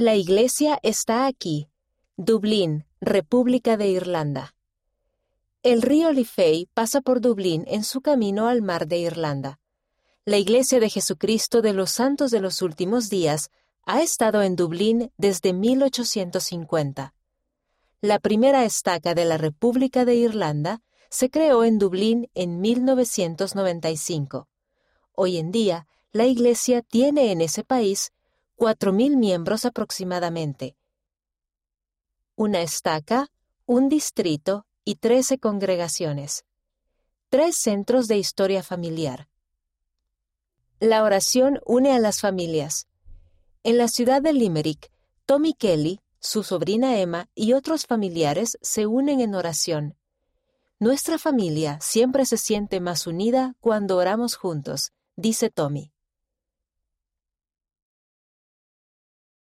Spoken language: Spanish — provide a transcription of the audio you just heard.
La iglesia está aquí, Dublín, República de Irlanda. El río Liffey pasa por Dublín en su camino al mar de Irlanda. La Iglesia de Jesucristo de los Santos de los Últimos Días ha estado en Dublín desde 1850. La primera estaca de la República de Irlanda se creó en Dublín en 1995. Hoy en día, la Iglesia tiene en ese país 4.000 miembros aproximadamente. Una estaca, un distrito y 13 congregaciones. Tres centros de historia familiar. La oración une a las familias. En la ciudad de Limerick, Tommy Kelly, su sobrina Emma y otros familiares se unen en oración. Nuestra familia siempre se siente más unida cuando oramos juntos, dice Tommy.